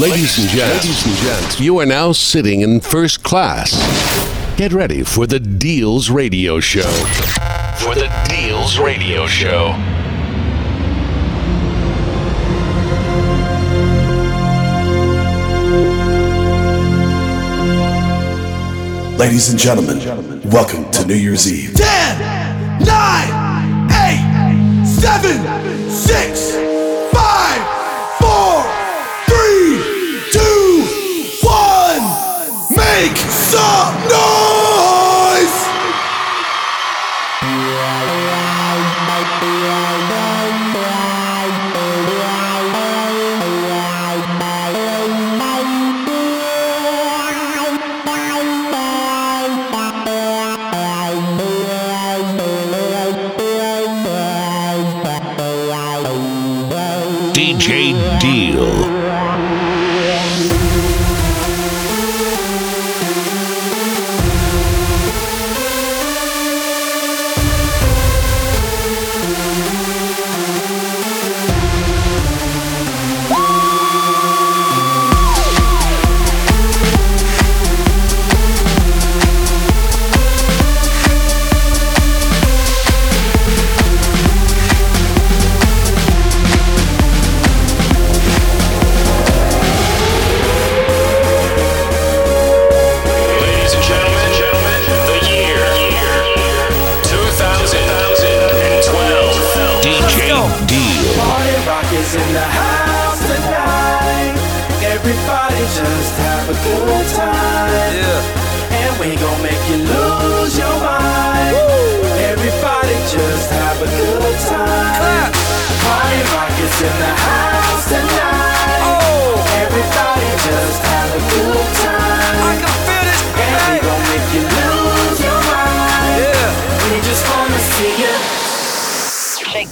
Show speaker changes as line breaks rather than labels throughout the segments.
Ladies and gents, ladies and gents, you are now sitting in first class. Get ready for the Deals Radio Show. For the Deals Radio Show.
Ladies and gentlemen, welcome to New Year's Eve.
10, 9, 8, 7, 6, Make some noise!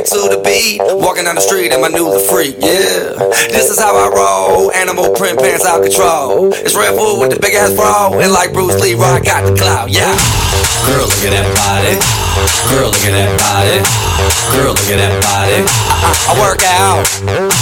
to the beat, walking down the street and my new the freak, yeah. This is how I roll, animal print pants out control. It's Red Bull with the big ass bra, and like Bruce Lee, I got the clout, yeah. Girl, look at that body. Girl, look at that body. Girl, look at that body. I, I, I work out.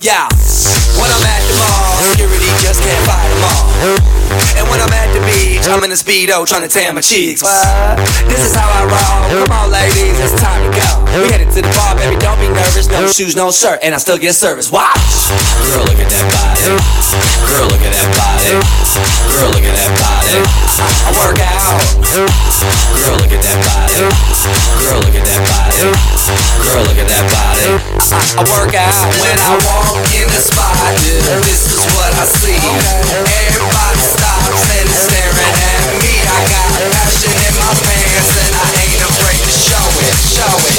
Yeah, when I'm at the mall, just can't fight. And when I'm at the beach, I'm in a speedo trying to tan my cheeks. This is how I roll. Come on, ladies, it's time to go. We headed to the bar, baby. Don't be nervous. No shoes, no shirt, and I still get service. Watch. Girl, look at that body. Girl, look at that body. Girl, look at that body. I, work out. Girl, look at that body. Girl, look at that body. Girl, look at that body. I, work out when I walk in the spot. This is what I see. Everybody stops and is staring at me. I got passion in my pants and I ain't afraid to show it, show it,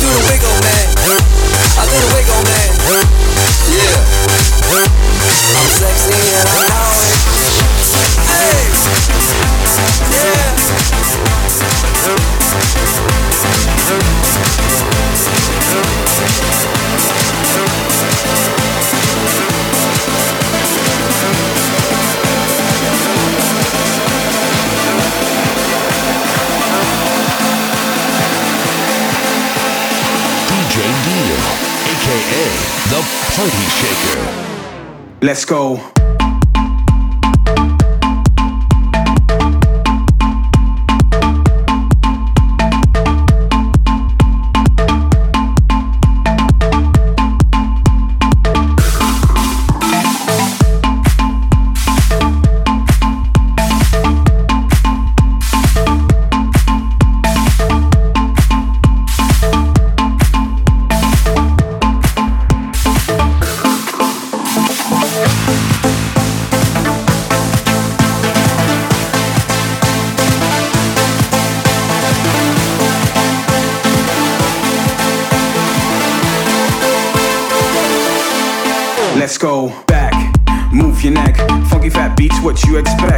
Do the wiggle, man. Wiggle, man. Yeah. I'm sexy and I. Hey. Yeah.
Party Shaker.
Let's go. go back, move your neck. Funky fat beats, what you expect?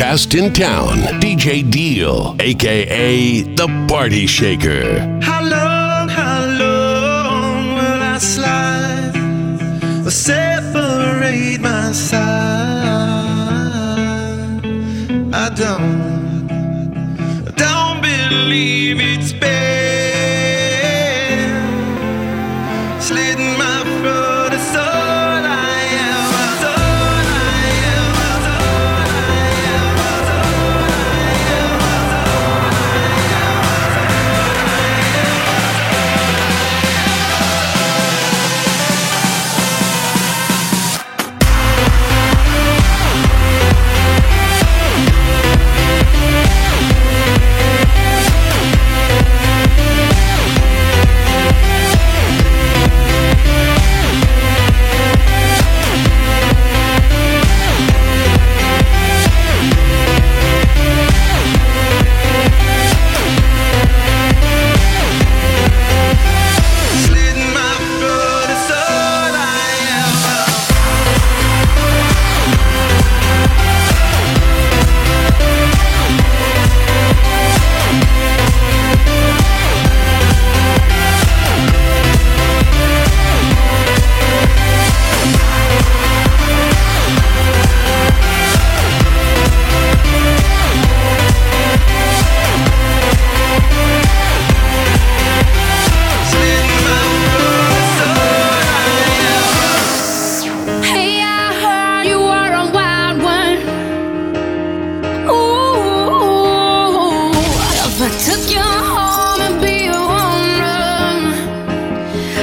podcast in town, DJ Deal, aka The Party Shaker.
How long, how long will I slide separate myself?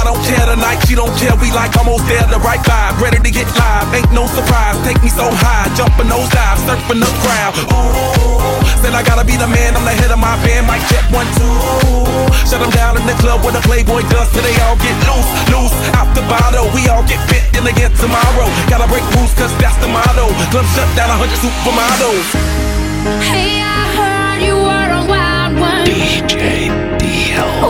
I don't
care tonight, she don't care. We like almost there, the right vibe. Ready to get live, ain't no surprise. Take me so high, jumping those dives, surfing the crowd. Ooh, said I gotta be the man, I'm the head of my band. Mic check one, two. Shut them down in the club where the Playboy does, Today they all get loose, loose. Out the bottle, we all get fit in again tomorrow. Gotta break rules, cause that's the motto. Club shut down, 100 supermodels.
Hey, I heard you were a Wild One.
DJ
DL.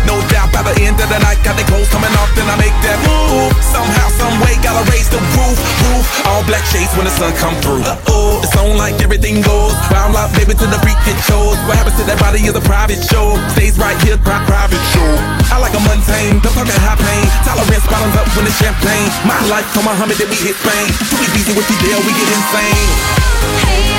by the end of the night, got the clothes coming off, then I make that move. Somehow, some way, gotta raise the roof, roof. All black shades when the sun come through. Uh oh, it's on like everything goes. Round like baby to the freak it shows. What happens to that body is a private show. Stays right here, pri- private show. I like a mundane, don't talk high pain. Tolerance bottoms up when the champagne. My life, come on, Muhammad, then we hit Spain. Too easy with the deal, we get insane.
Hey.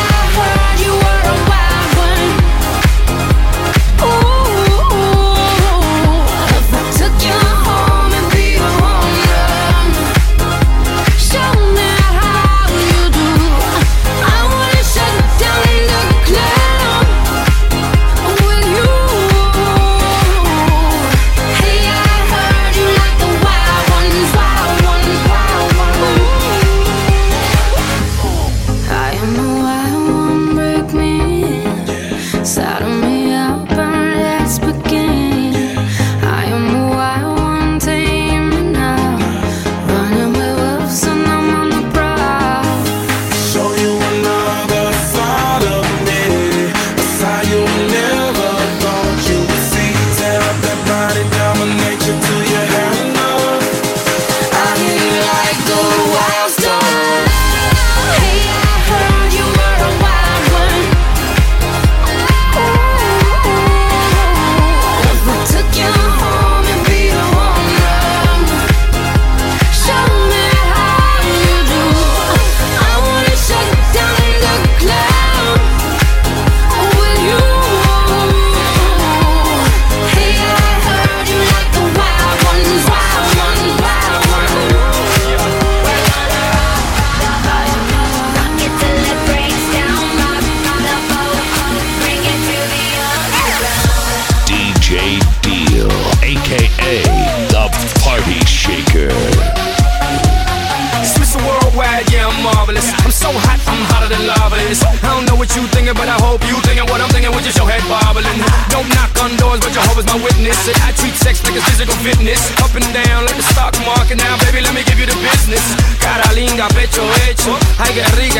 physical fitness. Up and down like the stock market. Now baby let me give you the business. Cara linda, pecho hecho. Ay que
rico.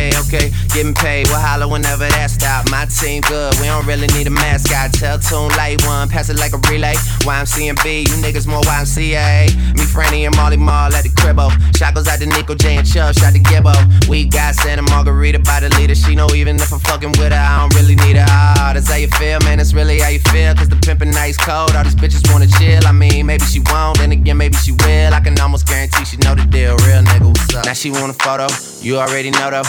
Bay, okay? Getting paid, we'll holler whenever that stop. My team good, we don't really need a mascot. Tell Tune Light One, pass it like a relay. YMCMB, you niggas more YMCA. Me, Franny, and Mally Mall at the cribbo. Shot goes out to Nico J and Chubb, shot to Gibbo. We got Santa Margherita by the leader. She know even if I'm fucking with her, I don't really need her. Ah, that's how you feel, man. That's really how you feel. Cause the pimpin' nice cold. All these bitches wanna chill. I mean, maybe she won't, then again, maybe she will. I can almost guarantee she know the deal. Real nigga, what's up? Now she want a photo. You already know though.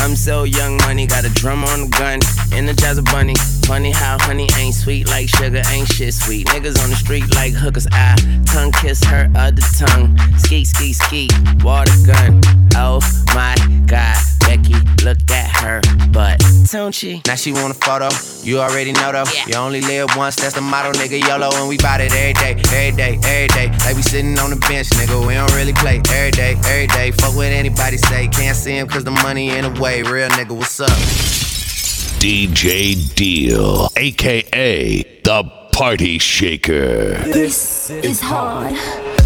I'm so young money, got a drum on the gun, energize a bunny. Funny how honey ain't sweet like sugar, ain't shit sweet. Niggas on the street like hookers, I tongue kiss her other tongue. Ski, ski, ski, water gun. Oh my god, Becky, look at her butt. Don't she?
Now she want a photo. You already know though. You only live once, that's the motto, nigga. YOLO, and we bout it every day, every day, every day. Like we sitting on the bench, nigga. We don't really play every day, every day. Fuck what anybody say. Can't see him cause the money in the way. Hey real nigga, what's up?
DJ Deal, aka the Party Shaker.
This is hard.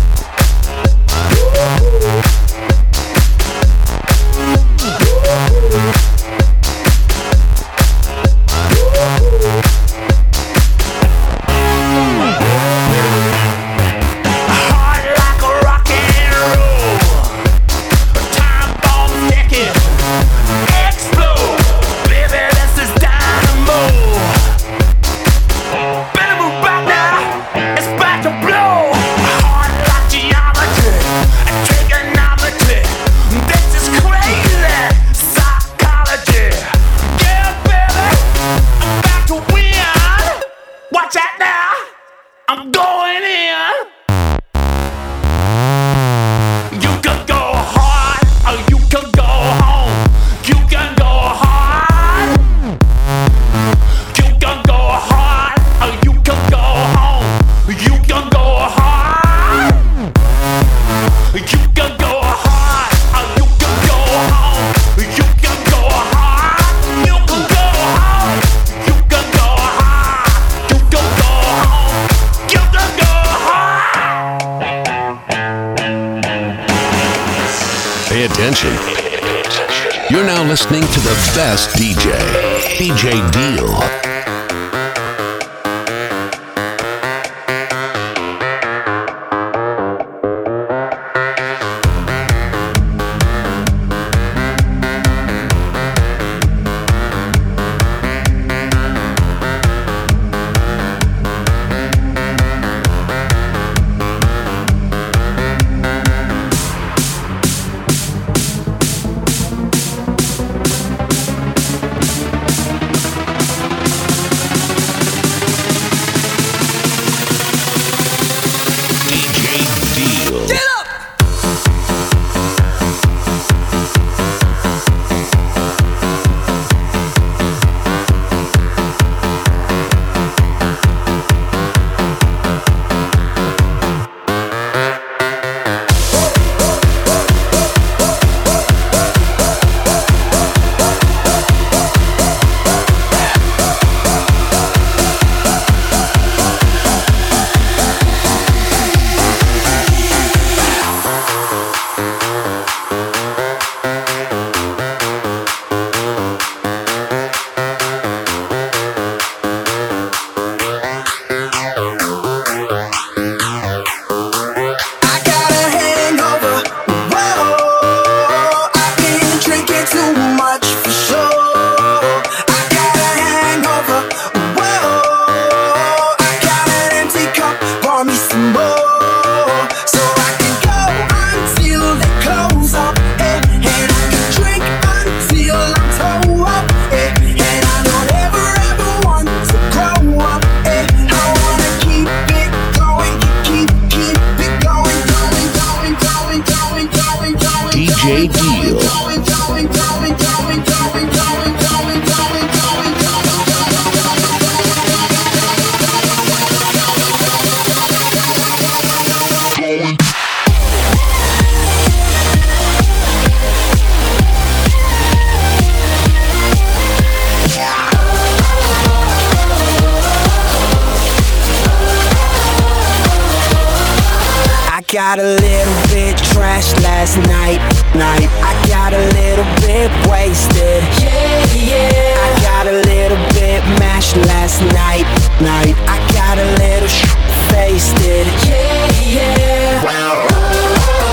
Got a little bit trashed last night, night. I got a little bit wasted. Yeah, yeah. I got a little bit mashed last night, night. I got a little sh- faced it. Yeah, yeah. Wow.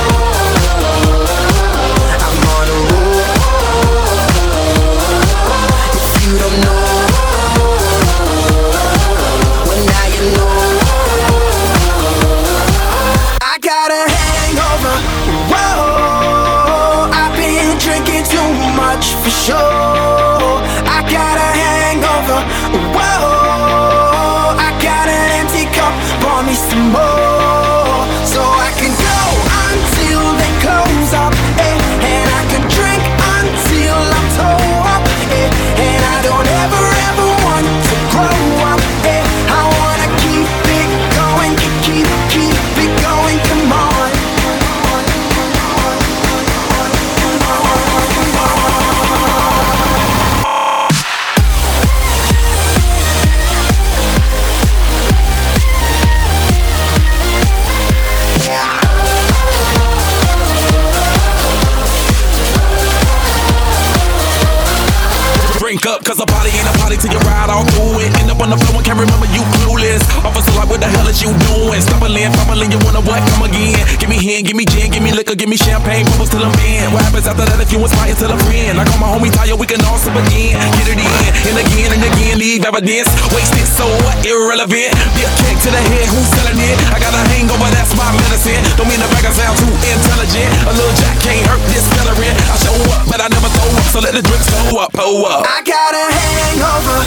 The you doing? Stumbling, fumbling, you wanna what? Come again. Give me hand, give me gin, give me liquor, give me champagne, bubbles till I'm in. What happens after that if you inspire till a friend? I all my homie Tayo, we can all sip again. Get it in, and again and again, leave evidence. Wasted, so what? Irrelevant. Be a kick to the head, who's selling it? I got a hangover, that's my medicine. Don't mean to brag, I sound too intelligent. A little jack can't hurt this veteran. I show up, but I never throw up, so let the drinks go up, pull up.
I got a hangover.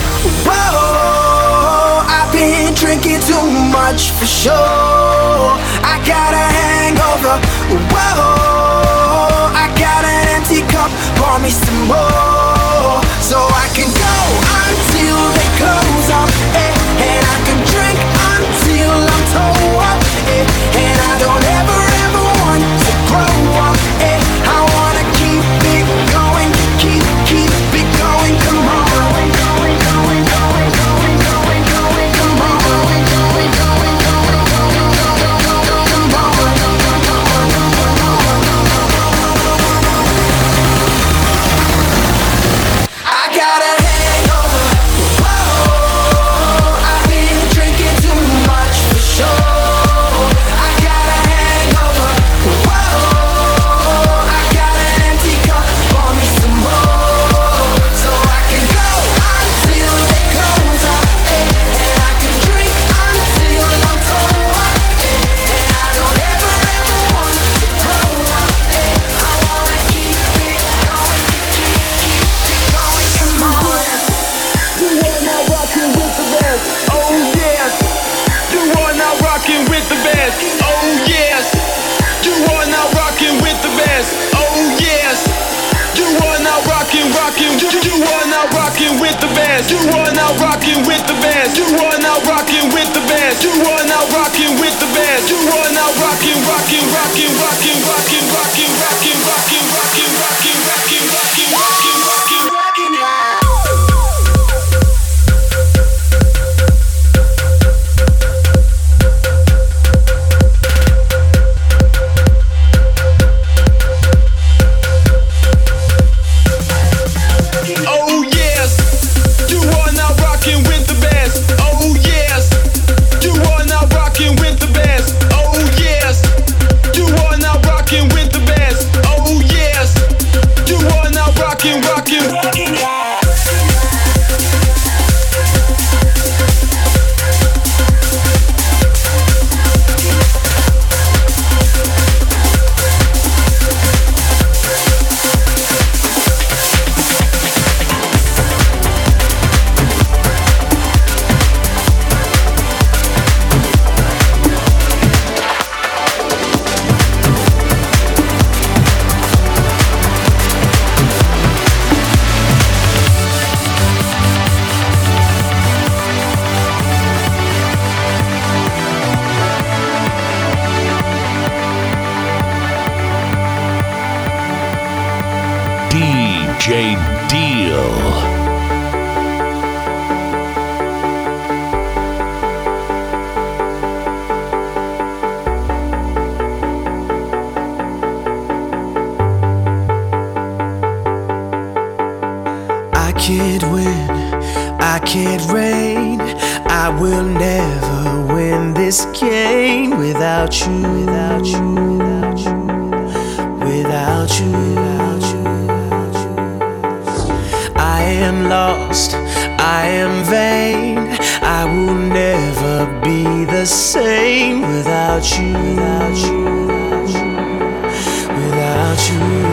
Whoa, much for sure. I got a hangover. Whoa, I got an empty cup. Pour me some more, so I can
the
same without you, without you, without you. Without you.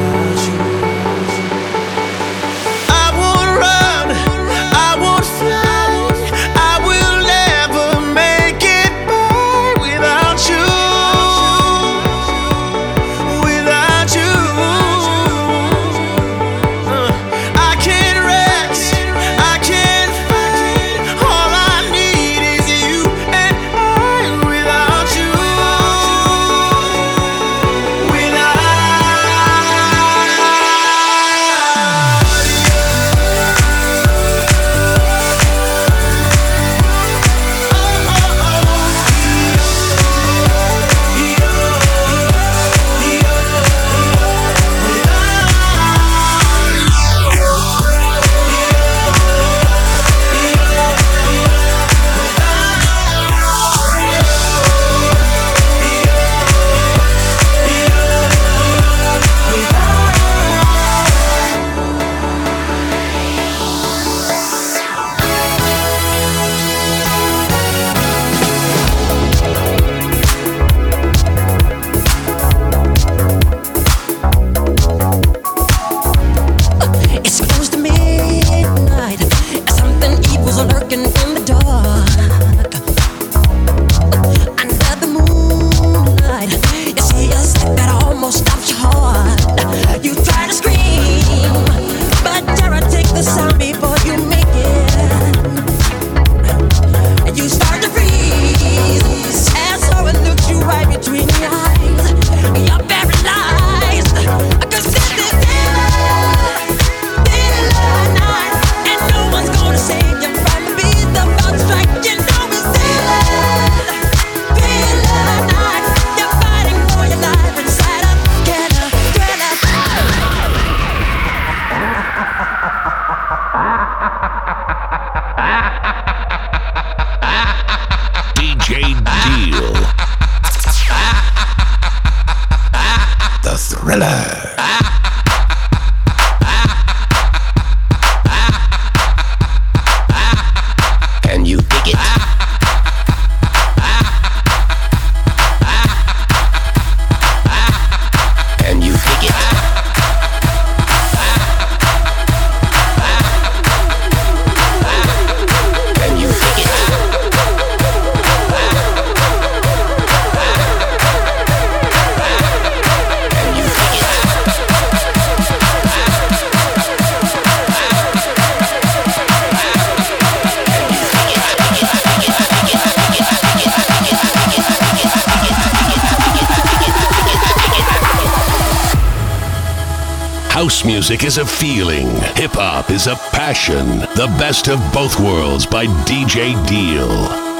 The
best of both worlds by DJ Deal.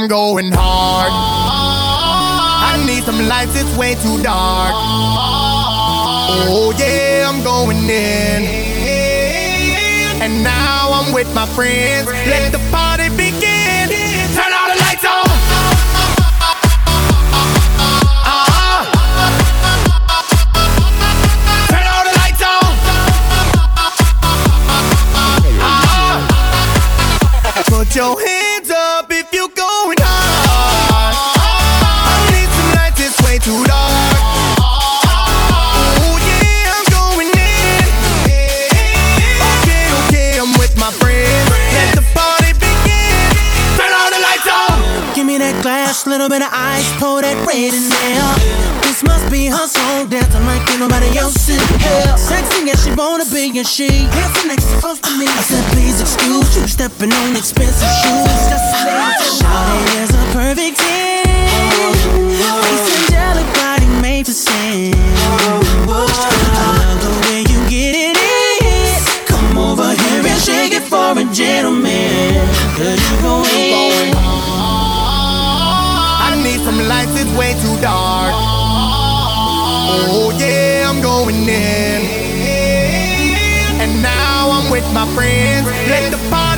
I'm going hard. I need some lights, it's way too dark. Oh yeah, I'm going in. And now I'm with my friends. Let the party begin.
Fresh little bit of ice, pour that red in there. This must be her soul dancing like ain't nobody else in here. Sexy as she wanna be, and she dancing next to close to me. I said, please excuse you stepping on expensive shoes. That's a Shawty is a perfect ten. This angelic body made for sin. I love the way you get it. Come over here and shake it for a gentleman. Cause you go in.
Some lights, it's way too dark. Oh yeah, I'm going in. And now I'm with my friends. Let the
fire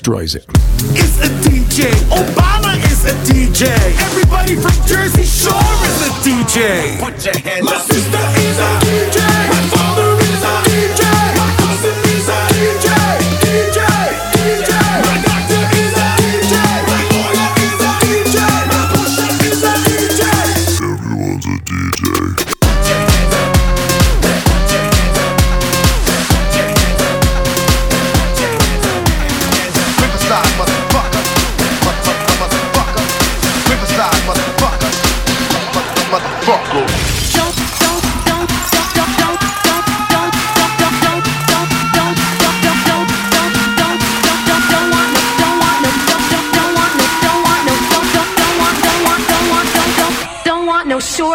destroys it. It's a DJ. Obama is a DJ. Everybody from Jersey Shore is a DJ.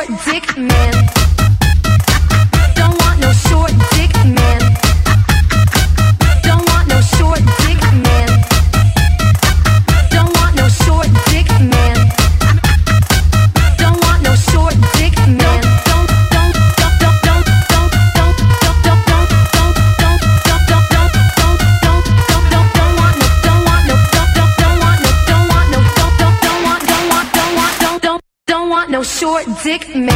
your
dick, man. sick man.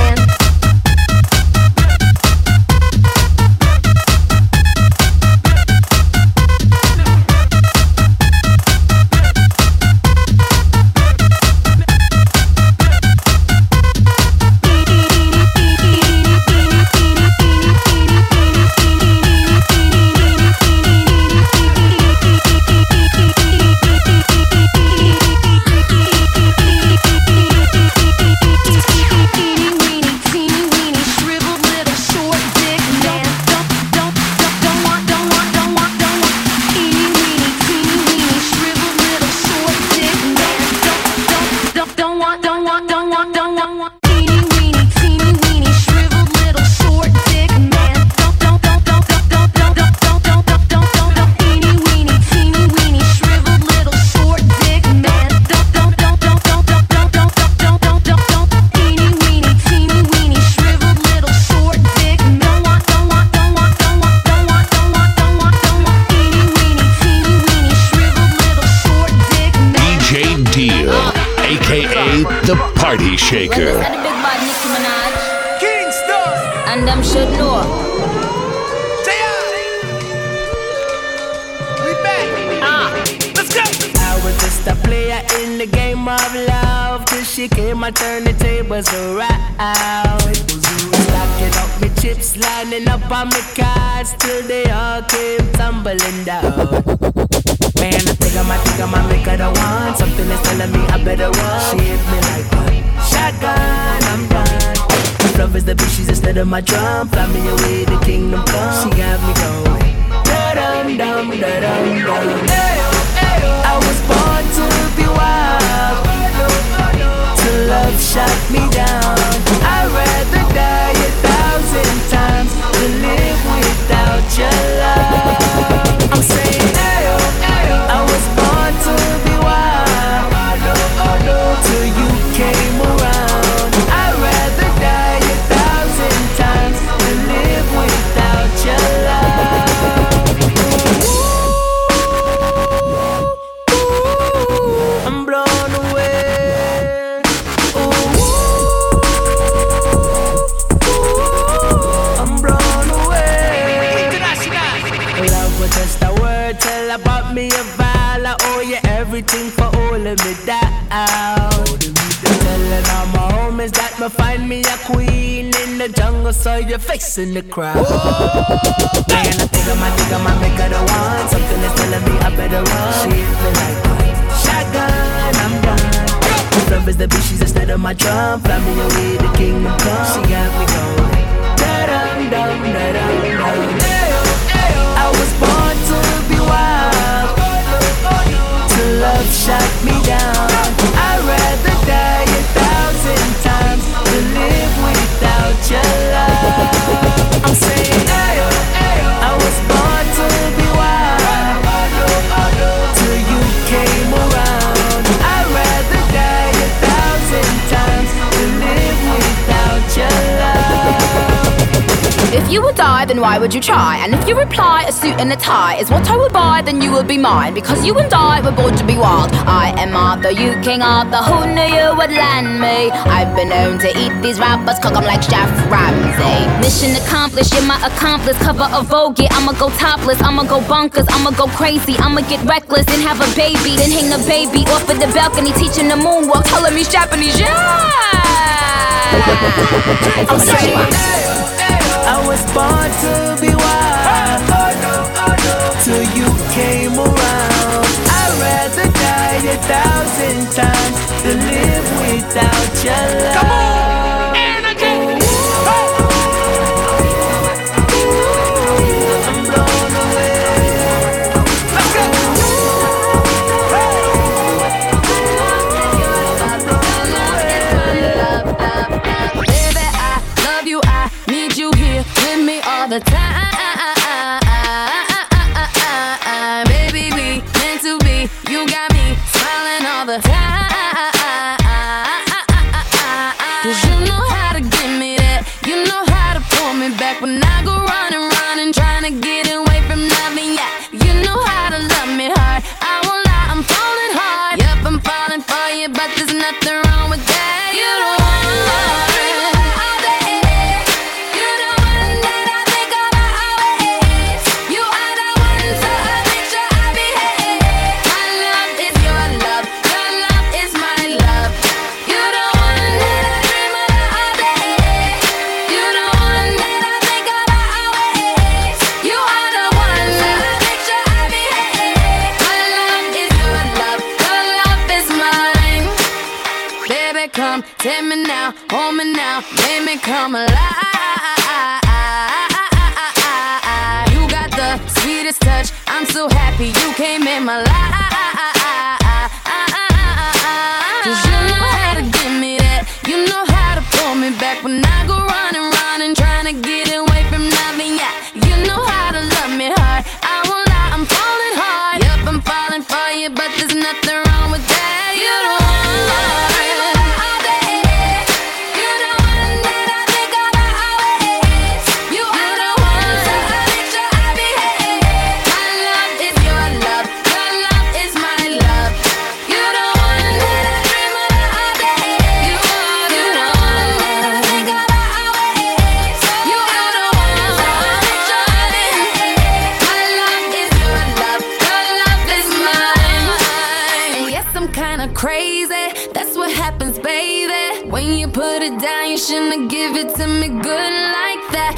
And
turned the tables around. Stacking up my chips, lining up on my cards till they all came tumbling down. Man, I think I might think I might make her the one. Something is telling me I better run. She hit me like one shotgun. I'm done. Love is the bitch, she's instead of my drum. Fly me away, the kingdom come. She got me going. Da-dum, dum, da-dum, dum. I was born to be wild. Love shut me down. I'd rather die a thousand times than live without your love. I'm saying, I was born to be find me a queen in the jungle, so you're facing the crowd. Man, I think I might, think I might make her the one. Something is telling me I better run. She me like shotgun, I'm done. Love is the bitch, she's instead of my drum. Fly me away, the kingdom come. She got me going. Da-dum, dum, da-dum, dum. Oh. I was born to be wild. Till love shut me down.
If you would die, then why would you try? And if you reply, a suit and a tie is what I would buy, then you would be mine. Because you and I were born to be wild. I am Arthur, you King Arthur. Who knew you would land me? I've been known to eat these rappers, cook 'em like Chef Ramsay. Mission accomplished, you're my accomplice. Cover a Vogue, yeah, I'ma go topless. I'ma go bonkers, I'ma go crazy. I'ma get reckless and have a baby. Then hang the baby off of the balcony, teaching the moonwalk. Telling me Japanese, yeah!
I'm saying, was born to be wild. Till you came around. I'd rather die a thousand times than live without your love. Come on,
time.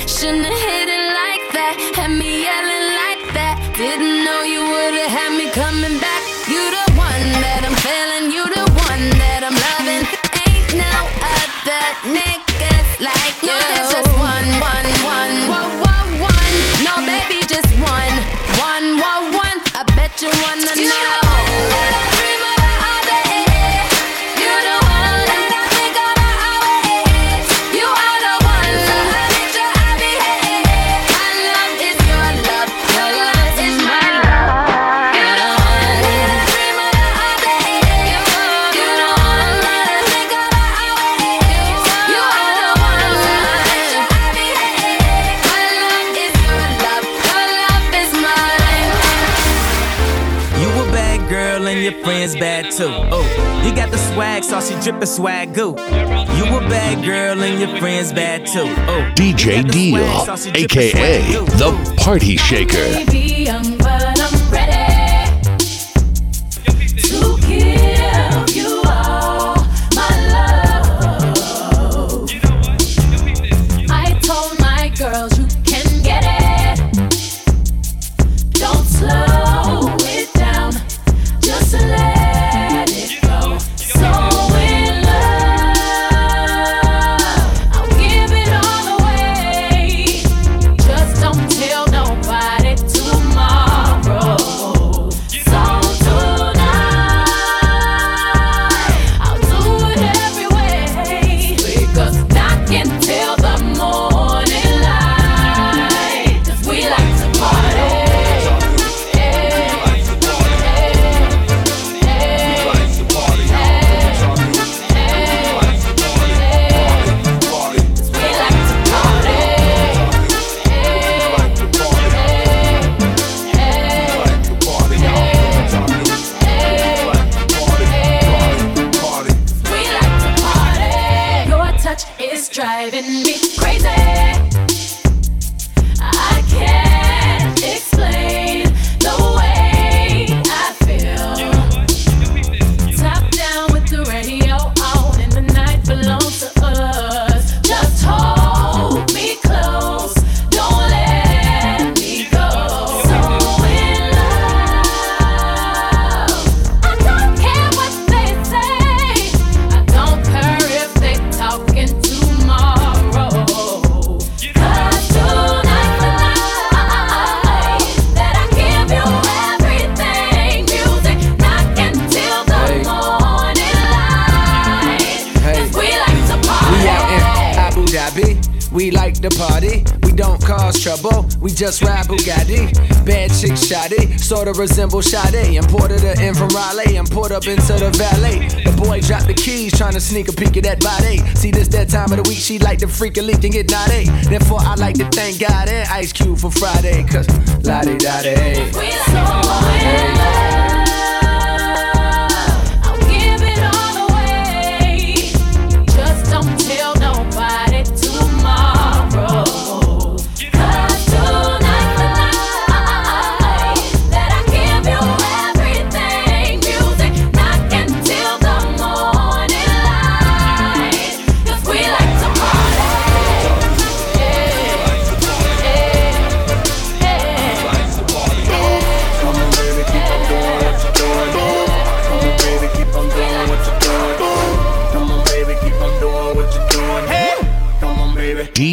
Shouldn't have
drippin' swag goo. You a bad girl and your friends bad too. Ooh.
DJ Deal, aka the Party Shaker.
Speak of that body. See, this that time of the week she like to freak a leak and get naughty. Therefore, I like to thank God and Ice Cube for Friday. Cause la di da
day.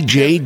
DJ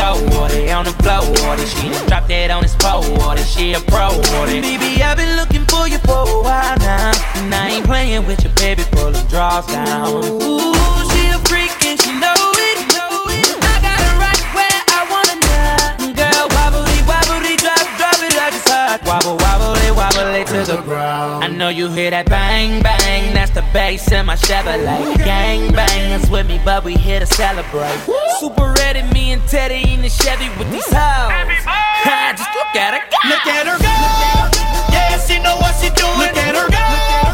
go,
Wardy on the floor, Wardy. She done dropped that on his pole, Wardy. She a pro, Wardy. Baby, I've been looking for you for a while now. And I ain't playing with your baby, pull the draws down. Ooh, she a freak and she know it. I got her right where I wanna. Girl, wobbly, wobbly, drop, drop it like it's hot. Wobble, wobbly to the ground. I know you hear that bang, bang. That's the bass in my Chevrolet. Gang bang, it's with me, but we here to celebrate. Super ready, me and Teddy in the Chevy with these hoes. Just look at her go.
Look at her go. Yeah, she know what she doing. Look at her go.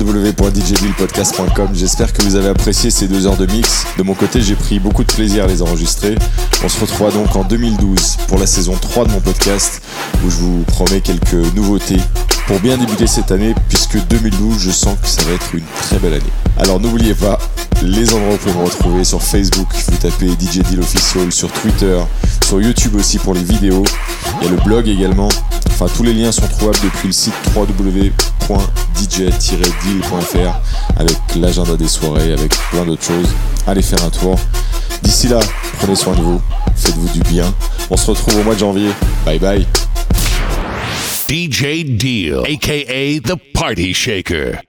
www.djbillpodcast.com. J'espère que vous avez apprécié ces deux heures de mix. De mon côté, j'ai pris beaucoup de plaisir à les enregistrer. On se retrouvera donc en 2012 pour la saison 3 de mon podcast où je vous promets quelques nouveautés pour bien débuter cette année puisque 2012, je sens que ça va être une très belle année. Alors n'oubliez pas les endroits où vous pouvez me retrouver sur Facebook, vous tapez DJ Deal Official, sur Twitter, sur YouTube aussi pour les vidéos. Il y a le blog également. Enfin, tous les liens sont trouvables depuis le site www.dj-deal.fr avec l'agenda des soirées, avec plein d'autres choses. Allez faire un tour. D'ici là, prenez soin de vous, faites-vous du bien. On se retrouve au mois de janvier. Bye bye.
DJ Deal, aka the Party Shaker.